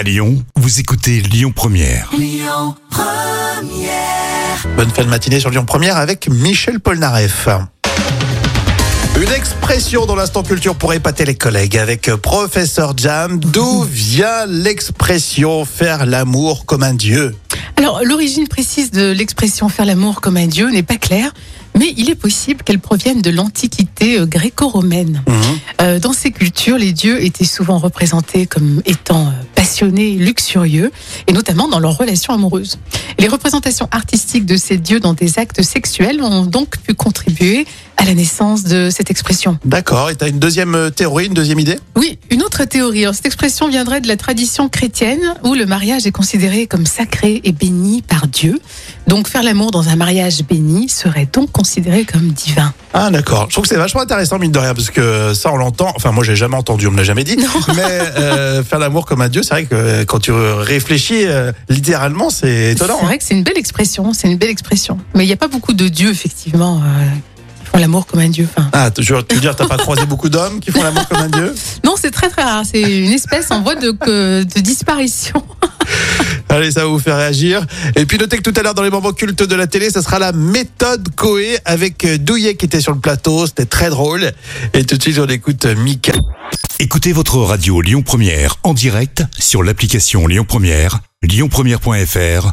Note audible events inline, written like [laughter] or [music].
À Lyon, vous écoutez Lyon Première. Bonne fin de matinée sur Lyon Première avec Michel Polnareff. Une expression dans l'instant culture pour épater les collègues avec euh, Professeur Jam. D'où vient l'expression faire l'amour comme un dieu Alors, l'origine précise de l'expression faire l'amour comme un dieu n'est pas claire, mais il est possible qu'elle provienne de l'Antiquité euh, gréco-romaine. Euh, dans ces cultures, les dieux étaient souvent représentés comme étant euh, luxurieux, et notamment dans leurs relations amoureuses. Les représentations artistiques de ces dieux dans des actes sexuels ont donc pu contribuer à la naissance de cette expression. D'accord, et tu as une deuxième euh, théorie, une deuxième idée? Oui, une autre théorie. Alors, cette expression viendrait de la tradition chrétienne où le mariage est considéré comme sacré et béni par Dieu. Donc faire l'amour dans un mariage béni serait donc considéré comme divin. Ah d'accord, je trouve que c'est vachement intéressant mine de rien parce que ça on l'entend, enfin moi j'ai jamais entendu, on me l'a jamais dit, [laughs] mais euh, faire l'amour comme un dieu, c'est vrai que euh, quand tu réfléchis euh, littéralement c'est étonnant. C'est vrai que c'est une belle expression, c'est une belle expression. Mais il n'y a pas beaucoup de dieux effectivement euh, font l'amour comme un dieu. Enfin, Ah, tu veux tu veux dire t'as pas croisé beaucoup d'hommes qui font l'amour comme un dieu? [laughs] Non, c'est très très rare. C'est une espèce en voie de, que- de disparition. [laughs] Allez, ça va vous faire réagir. Et puis notez que tout à l'heure dans les moments cultes de la télé, ça sera la méthode Coé avec euh, Douillet qui était sur le plateau. C'était très drôle. Et tout de suite, on écoute euh, Mika. Écoutez votre radio Lyon Première en direct sur l'application Lyon Première, lyonpremière.fr